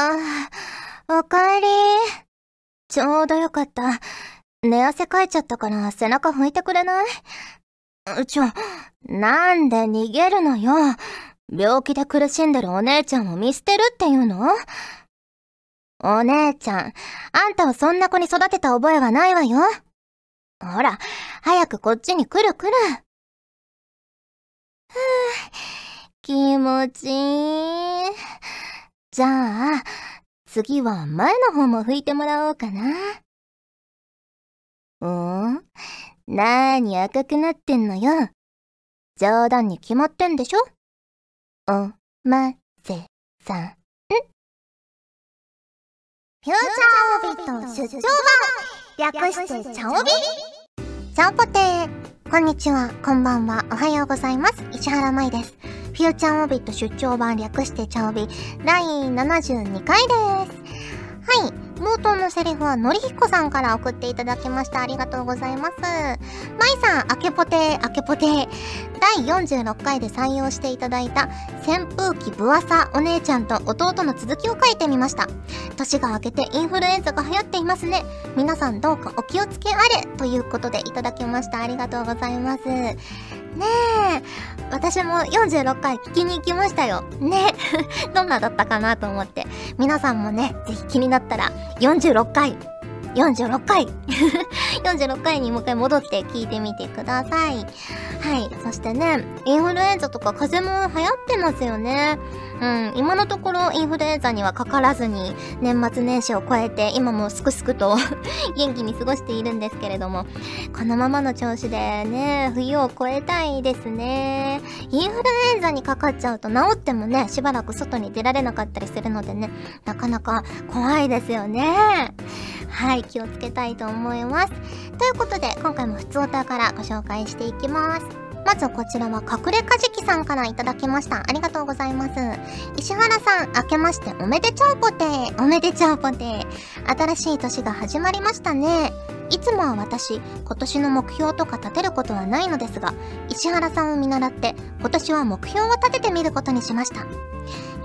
ああ、おかえり。ちょうどよかった。寝汗かいちゃったから背中拭いてくれない？ちょ、なんで逃げるのよ。病気で苦しんでるお姉ちゃんを見捨てるっていうの？お姉ちゃん、あんたをそんな子に育てた覚えはないわよ。ほら、早くこっちに来る来る。ふぅ、気持ちいい。じゃあ、次は前の方も拭いてもらおうかな。んなーに赤くなってんのよ。冗談に決まってんでしょ？おませさん。フューチャーオビット出張版略してチャオビチャオポテーこんにちは、こんばんは、おはようございます。石原舞です。フューチャーオビット出張版略してチャオビ第72回です。はい。冒頭のセリフはのりひこさんから送っていただきました。ありがとうございます。まいさん、あけぽてあけぽて第46回で採用していただいた扇風機ぶわさお姉ちゃんと弟の続きを書いてみました。年が明けてインフルエンザが流行っていますね。皆さんどうかお気をつけあれということでいただきました。ありがとうございます。ねえ、私も46回聞きに行きましたよ。ね。どんなだったかなと思って。皆さんもね、ぜひ気になったら46回。46回 46回にもう一回戻って聞いてみてください。はい。そしてね、インフルエンザとか風邪も流行ってますよね。うん、今のところインフルエンザにはかからずに年末年始を超えて今もすくすくと 元気に過ごしているんですけれどもこのままの調子でね冬を越えたいですねインフルエンザにかかっちゃうと治ってもねしばらく外に出られなかったりするのでねなかなか怖いですよねはい気をつけたいと思いますということで今回も普通歌からご紹介していきますまずこちらは隠れかじきさんからいただきました。ありがとうございます。石原さん、明けましておめでちゃうぽておめでちゃうぽて新しい年が始まりましたね。いつもは私、今年の目標とか立てることはないのですが、石原さんを見習って、今年は目標を立ててみることにしました。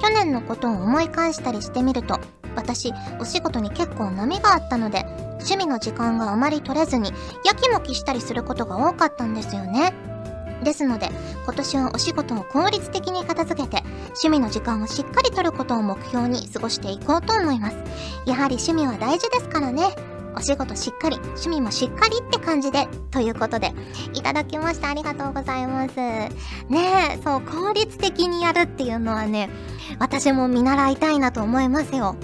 去年のことを思い返したりしてみると、私、お仕事に結構波があったので、趣味の時間があまり取れずに、やきもきしたりすることが多かったんですよね。ですので、今年はお仕事を効率的に片付けて、趣味の時間をしっかりとることを目標に過ごしていこうと思います。やはり趣味は大事ですからね。お仕事しっかり、趣味もしっかりって感じで、ということで、いただきましたありがとうございます。ねえ、そう、効率的にやるっていうのはね、私も見習いたいなと思いますよ。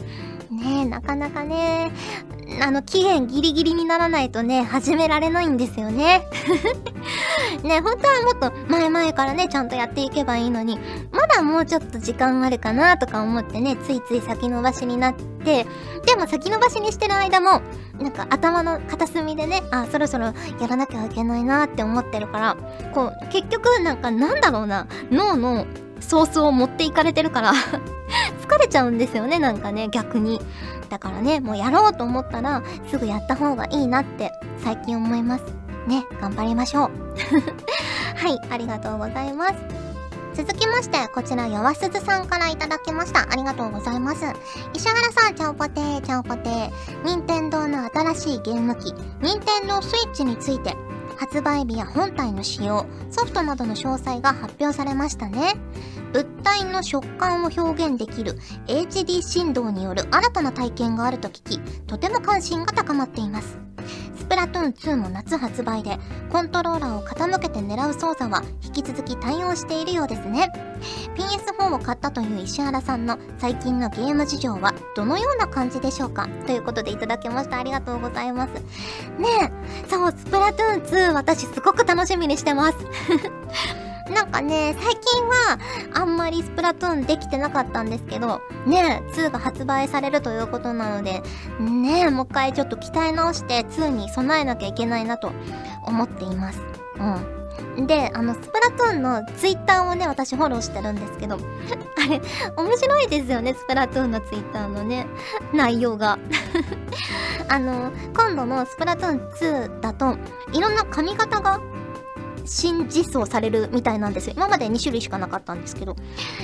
ねえ、なかなかね、あの、期限ギリギリにならないとね、始められないんですよね。ね、本当はもっと前々からね、ちゃんとやっていけばいいのに、まだもうちょっと時間あるかなとか思ってね、ついつい先延ばしになって、でも先延ばしにしてる間も、なんか頭の片隅でね、あ、そろそろやらなきゃいけないなって思ってるから、こう、結局なんかなんだろうな、脳のソースを持っていかれてるから 疲れちゃうんですよね、なんかね、逆に。だからね、もうやろうと思ったら、すぐやった方がいいなって最近思います。ね、頑張りましょう。はい、ありがとうございます。続きまして、こちら、よわすずさんからいただきました。ありがとうございます。石原さん、ちゃんぽてー、ちゃんぽてー。任天堂の新しいゲーム機、任天堂スイッチについて、発売日や本体の仕様、ソフトなどの詳細が発表されましたね。物体の食感を表現できる HD 振動による新たな体験があると聞き、とても関心が高まっています。プラトゥーン2も夏発売で、コントローラーを傾けて狙う操作は引き続き対応しているようですね。PS4 を買ったという石原さんの最近のゲーム事情はどのような感じでしょうか？ということでいただきました。ありがとうございます。ねえ、そう、スプラトゥーン2私すごく楽しみにしてます。なんかね、最近はあんまりスプラトゥーンできてなかったんですけど、ね、2が発売されるということなので、ね、もう一回ちょっと鍛え直して2に備えなきゃいけないなと思っています。うん。で、あの、スプラトゥーンのツイッターをね、私フォローしてるんですけど、あれ、面白いですよね、スプラトゥーンのツイッターのね、内容が。あの、今度のスプラトゥーン2だと、いろんな髪型が新実装されるみたいなんですよ。今まで2種類しかなかったんですけど。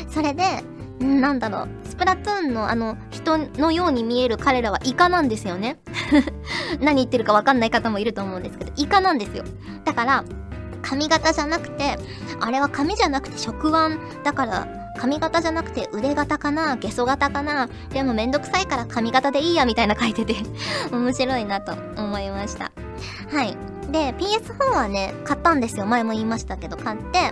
それで、なんだろう、スプラトゥーンのあの、人のように見える彼らはイカなんですよね。何言ってるかわかんない方もいると思うんですけど、イカなんですよ。だから、髪型じゃなくて、あれは髪じゃなくて触腕だから、髪型じゃなくて腕型かなゲソ型かなでもめんどくさいから髪型でいいやみたいな書いてて面白いなと思いました。はい。で、PS4 はね、買ったんですよ。前も言いましたけど、買って。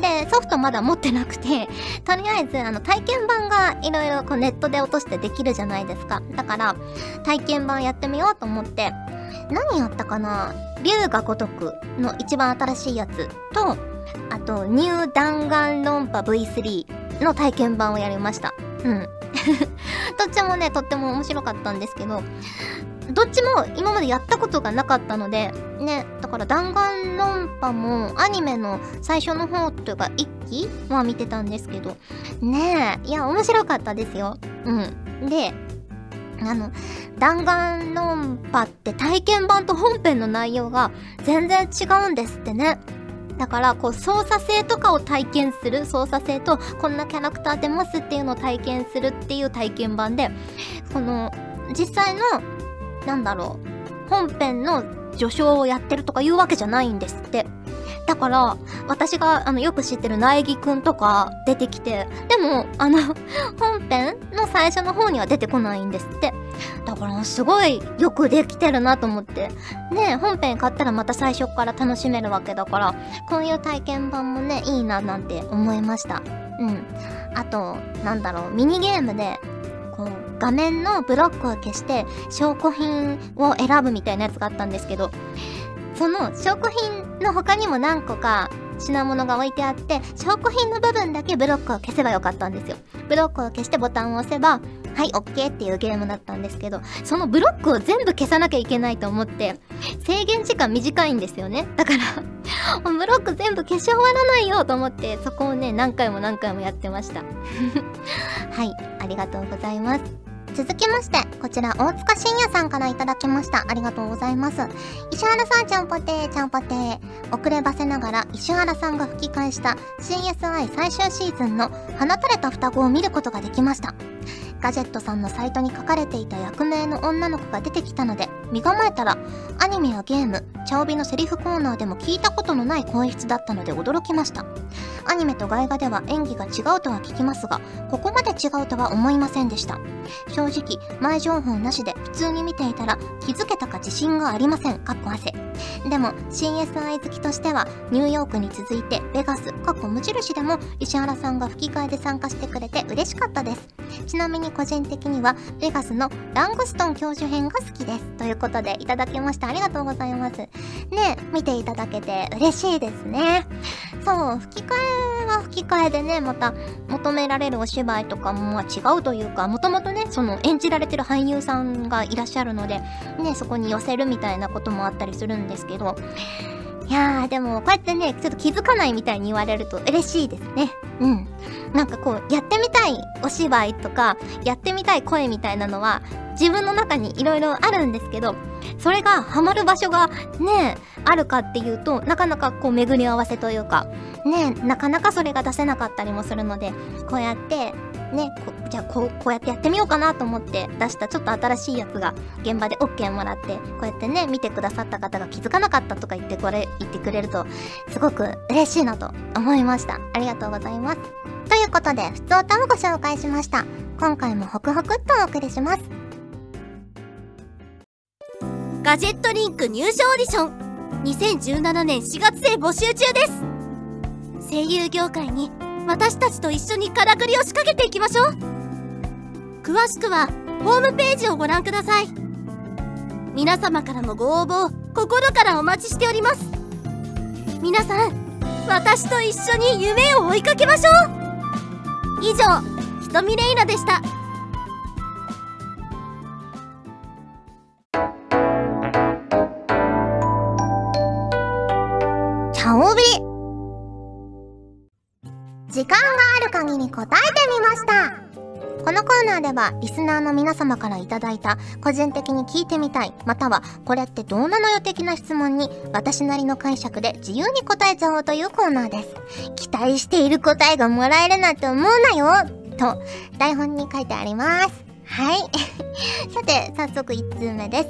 で、ソフトまだ持ってなくて、とりあえず、あの、体験版がいろいろこうネットで落としてできるじゃないですか。だから、体験版やってみようと思って、何やったかな？竜が如くの一番新しいやつと、あと、ニュー弾丸論破 V3 の体験版をやりました。うん。どっちもね、とっても面白かったんですけど、どっちも今までやったことがなかったので、ね、だから弾丸論破もアニメの最初の方というか一期は見てたんですけど、ねえ、いや、面白かったですよ。うん。で、あの、弾丸論破って体験版と本編の内容が全然違うんですってね。だから、こう、操作性とかを体験する、操作性と、こんなキャラクター出ますっていうのを体験するっていう体験版で、この、実際のなんだろう、本編の序章をやってるとかいうわけじゃないんですって。だから、私があのよく知ってる苗木くんとか出てきて、でも、あの、本編の最初の方には出てこないんですって。だからすごいよくできてるなと思って。ね本編買ったらまた最初から楽しめるわけだから、こういう体験版もね、いいななんて思いました。うん。あと、なんだろう、ミニゲームで、こう、画面のブロックを消して証拠品を選ぶみたいなやつがあったんですけど、その証拠品の他にも何個か品物が置いてあって、証拠品の部分だけブロックを消せばよかったんですよ。ブロックを消してボタンを押せば、はい、OK っていうゲームだったんですけど、そのブロックを全部消さなきゃいけないと思って、制限時間短いんですよね。だから ブロック全部消し終わらないよと思って、そこをね、何回も何回もやってました。はい、ありがとうございます。続きまして、こちら、大塚信也さんからいただきました。ありがとうございます。石原さん、ちゃんぽてー、ちゃんぽてー。遅ればせながら、石原さんが吹き返した CSI 最終シーズンの放たれた双子を見ることができました。ガジェットさんのサイトに書かれていた役名の女の子が出てきたので、身構えたら、アニメやゲーム、チャオビのセリフコーナーでも聞いたことのない声質だったので驚きました。アニメと外画では演技が違うとは聞きますが、ここまで違うとは思いませんでした。正直、前情報なしで普通に見ていたら気づけたか自信がありません。かっこ汗。でも、CSI 好きとしては、ニューヨークに続いて、ベガス、かっこ無印でも、石原さんが吹き替えで参加してくれて嬉しかったです。ちなみに個人的には、ベガスのラングストン教授編が好きです。ということで、いただきました。ありがとうございます。ね見ていただけて嬉しいですね。そう、吹き替えが吹き替えでね、また求められるお芝居とかも違うというか、もともとね、その演じられてる俳優さんがいらっしゃるので、ね、そこに寄せるみたいなこともあったりするんですけど、いやー、でも、こうやってね、ちょっと気づかないみたいに言われると嬉しいですね。うん。なんかこう、やってみたいお芝居とか、やってみたい声みたいなのは、自分の中にいろいろあるんですけど、それがハマる場所がね、あるかっていうと、なかなかこう巡り合わせというか、ね、なかなかそれが出せなかったりもするので、こうやってね、じゃあこう、こうやってやってみようかなと思って出したちょっと新しいやつが現場で OK もらって、こうやってね、見てくださった方が気づかなかったとか言ってこれ、言ってくれると、すごく嬉しいなと思いました。ありがとうございます。ということで、普通歌をご紹介しました。今回もホクホクっとお送りします。ガジェットリンク入賞オーディション2017年4月で募集中です声優業界に私たちと一緒にからくりを仕掛けていきましょう。詳しくはホームページをご覧ください。皆様からのご応募心からお待ちしております。皆さん私と一緒に夢を追いかけましょう。以上ひとみれいなでした。時間がある限り答えてみましたこのコーナーではリスナーの皆様から頂いた個人的に聞いてみたいまたはこれってどうなのよ的な質問に私なりの解釈で自由に答えちゃおうというコーナーです期待している答えがもらえるなんて思うなよと台本に書いてあります。はい。さて、早速1通目です。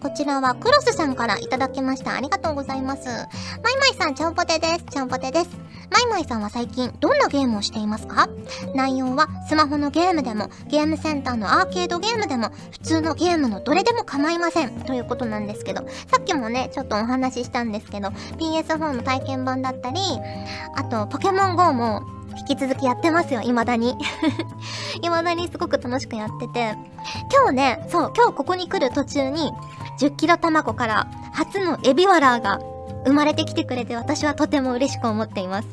こちらはクロスさんからいただきました。ありがとうございます。マイマイさん、ちゃんぽてです。ちゃんぽてです。マイマイさんは最近どんなゲームをしていますか？内容はスマホのゲームでもゲームセンターのアーケードゲームでも普通のゲームのどれでも構いませんということなんですけどさっきもねちょっとお話ししたんですけど PS4 の体験版だったりあとポケモン GO も引き続きやってますよ、未だに。未だにすごく楽しくやってて。今日ね、そう、今日ここに来る途中に、10キロ卵から初のエビワラーが生まれてきてくれて私はとても嬉しく思っています。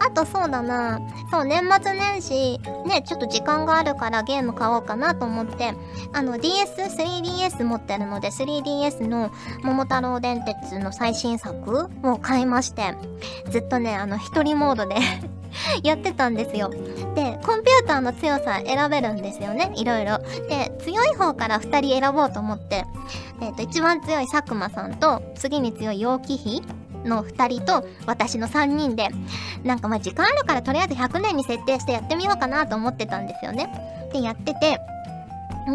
あとそうだな。そう、年末年始、ね、ちょっと時間があるからゲーム買おうかなと思って、あの DS、3DS 持ってるので、3DS の桃太郎電鉄の最新作を買いまして、ずっとね、あの、一人モードで やってたんですよ。で、コンピューターの強さ選べるんですよね、いろいろ。で、強い方から2人選ぼうと思って、えっ、ー、と、一番強い佐久間さんと、次に強い楊貴妃の2人と私の3人でなんかまあ時間あるからとりあえず100年に設定してやってみようかなと思ってたんですよね。でやってて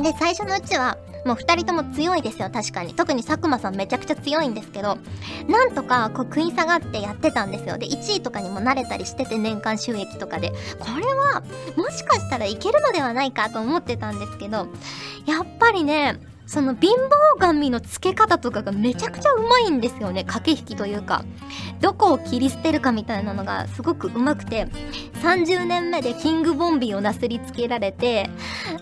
で最初のうちはもう2人とも強いですよ確かに。特に佐久間さんめちゃくちゃ強いんですけどなんとかこう食い下がってやってたんですよ。で1位とかにもなれたりしてて年間収益とかで。これはもしかしたらいけるのではないかと思ってたんですけどやっぱりねその貧乏神の付け方とかがめちゃくちゃうまいんですよね。駆け引きというか。どこを切り捨てるかみたいなのがすごくうまくて。30年目でキングボンビーをなすりつけられて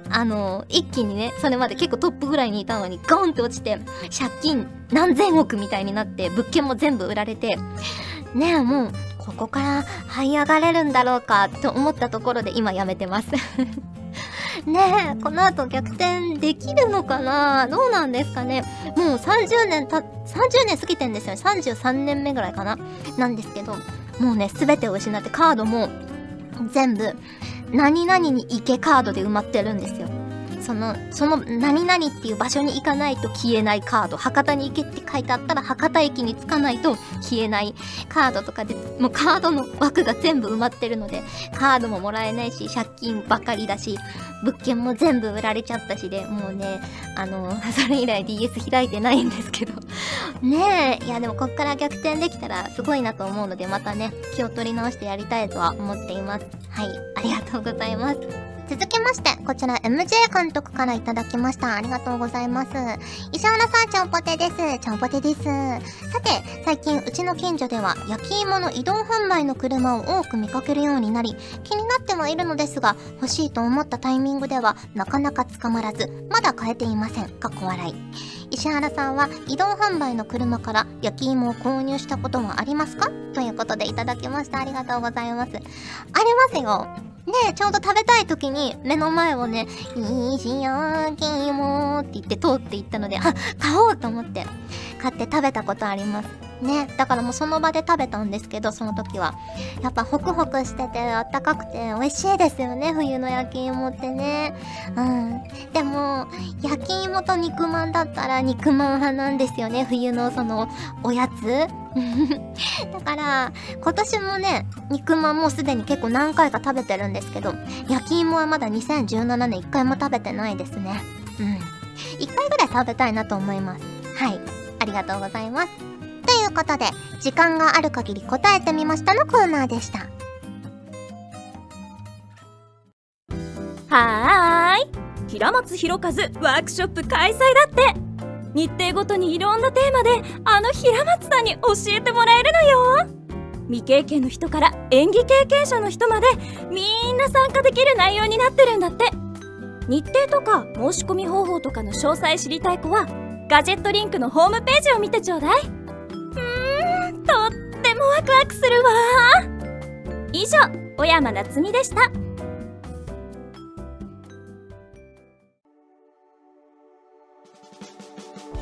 あの一気にねそれまで結構トップぐらいにいたのにゴンって落ちて借金何千億みたいになって物件も全部売られて。ねえもうここから這い上がれるんだろうかと思ったところで今やめてますねえ、この後逆転できるのかな？どうなんですかね？もう30年た、30年過ぎてんですよね。33年目ぐらいかな？なんですけど、もうね、すべてを失ってカードも全部、何々に行けカードで埋まってるんですよ。その、その何々っていう場所に行かないと消えないカード、博多に行けって書いてあったら博多駅に着かないと消えないカードとかで、もうカードの枠が全部埋まってるので、カードももらえないし、借金ばかりだし、物件も全部売られちゃったしで、もうね、あの、それ以来 DS 開いてないんですけど。ねえ、いやでもこっから逆転できたらすごいなと思うので、またね、気を取り直してやりたいとは思っています。はい、ありがとうございます。続きまして、こちら MJ 監督からいただきました。ありがとうございます。石原さん、ちゃんぽてです。ちゃんぽてです。さて、最近うちの近所では焼き芋の移動販売の車を多く見かけるようになり、気になってはいるのですが、欲しいと思ったタイミングではなかなか捕まらず、まだ買えていません。かっこ笑い。石原さんは移動販売の車から焼き芋を購入したことはありますか？ということでいただきました。ありがとうございます。ありますよ。ねちょうど食べたい時に目の前をね、石焼き芋って言って通っていったので、あ、買おうと思って買って食べたことあります。ねだからもうその場で食べたんですけどその時は。やっぱホクホクしててあったかくて美味しいですよね冬の焼き芋ってね。うん。でも焼き芋と肉まんだったら肉まん派なんですよね冬のそのおやつ。だから今年もね肉まんもうすでに結構何回か食べてるんですけど焼き芋はまだ2017年1回も食べてないですね。うん。1回ぐらい食べたいなと思います。はい。ありがとうございます。いうことで、時間がある限り答えてみましたのコーナーでした。はーい。平松博和ワークショップ開催だって。日程ごとにいろんなテーマであの平松さんに教えてもらえるのよ。未経験の人から演技経験者の人までみんな参加できる内容になってるんだって。日程とか申し込み方法とかの詳細知りたい子はガジェットリンクのホームページを見てちょうだい。るわ以上小山夏美でした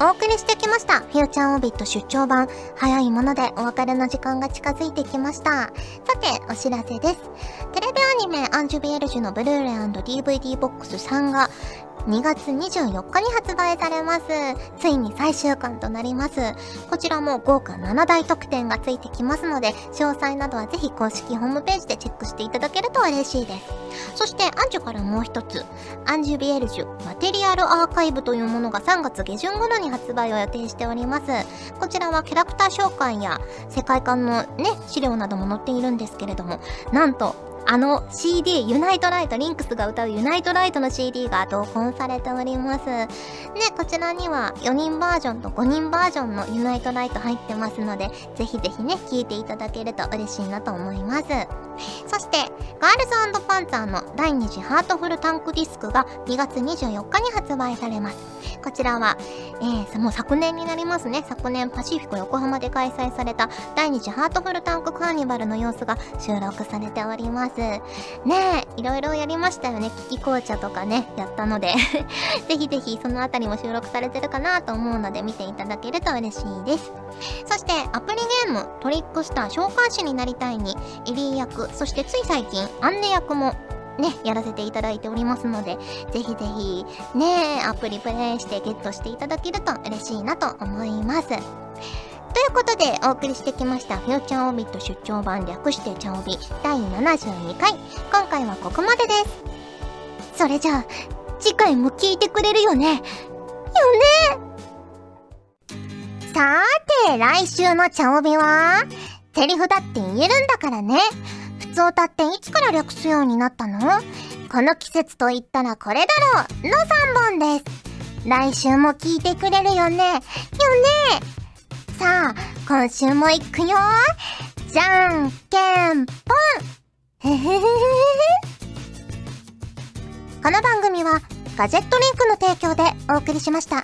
お送りしてきました。フューチャーオービット出張版。早いものでお別れの時間が近づいてきました。さて、お知らせです。テレビアニメアンジュビエルジュのブルーレイ &DVD ボックス3が2月24日に発売されます。ついに最終巻となります。こちらも豪華7大特典がついてきますので、詳細などはぜひ公式ホームページでチェックしていただけると嬉しいです。そして、アンジュからもう一つ、アンジュビエルジュマテリアルアーカイブというものが3月下旬頃に発売を予定しております。こちらはキャラクター紹介や世界観のね、資料なども載っているんですけれども、なんと、あの CD、ユナイトライト、リンクスが歌うユナイトライトの CD が同梱されております。ね、こちらには4人バージョンと5人バージョンのユナイトライト入ってますので、ぜひぜひね、聴いていただけると嬉しいなと思います。そして、ガールズパンツァーの第2次ハートフルタンクディスクが2月24日に発売されます。こちらは、えー、もう昨年になりますね。昨年パシフィコ横浜で開催された第2次ハートフルタンクカーニバルの様子が収録されております。ねえ、いろいろやりましたよね。キキ紅茶とかね、やったので ぜひぜひそのあたりも収録されてるかなと思うので見ていただけると嬉しいです。そして、アプリゲームトリックスター召喚師になりたいに、エリー役、そしてつい最近、アンネ役もね、やらせていただいておりますので、ぜひぜひ、ね、アプリプレイしてゲットしていただけると嬉しいなと思います。ということでお送りしてきましたフューチャーオビット出張版略してチャオビ第72回。今回はここまでです。それじゃあ次回も聞いてくれるよね。よね。さーて来週のチャオビはセリフだって言えるんだからね。普通歌っていつから略すようになったの？この季節と言ったらこれだろうの3本です。来週も聞いてくれるよね？よね？さあ、今週も行くよ。じゃんけんぽん。へへへへへ。この番組はガジェットリンクの提供でお送りしました。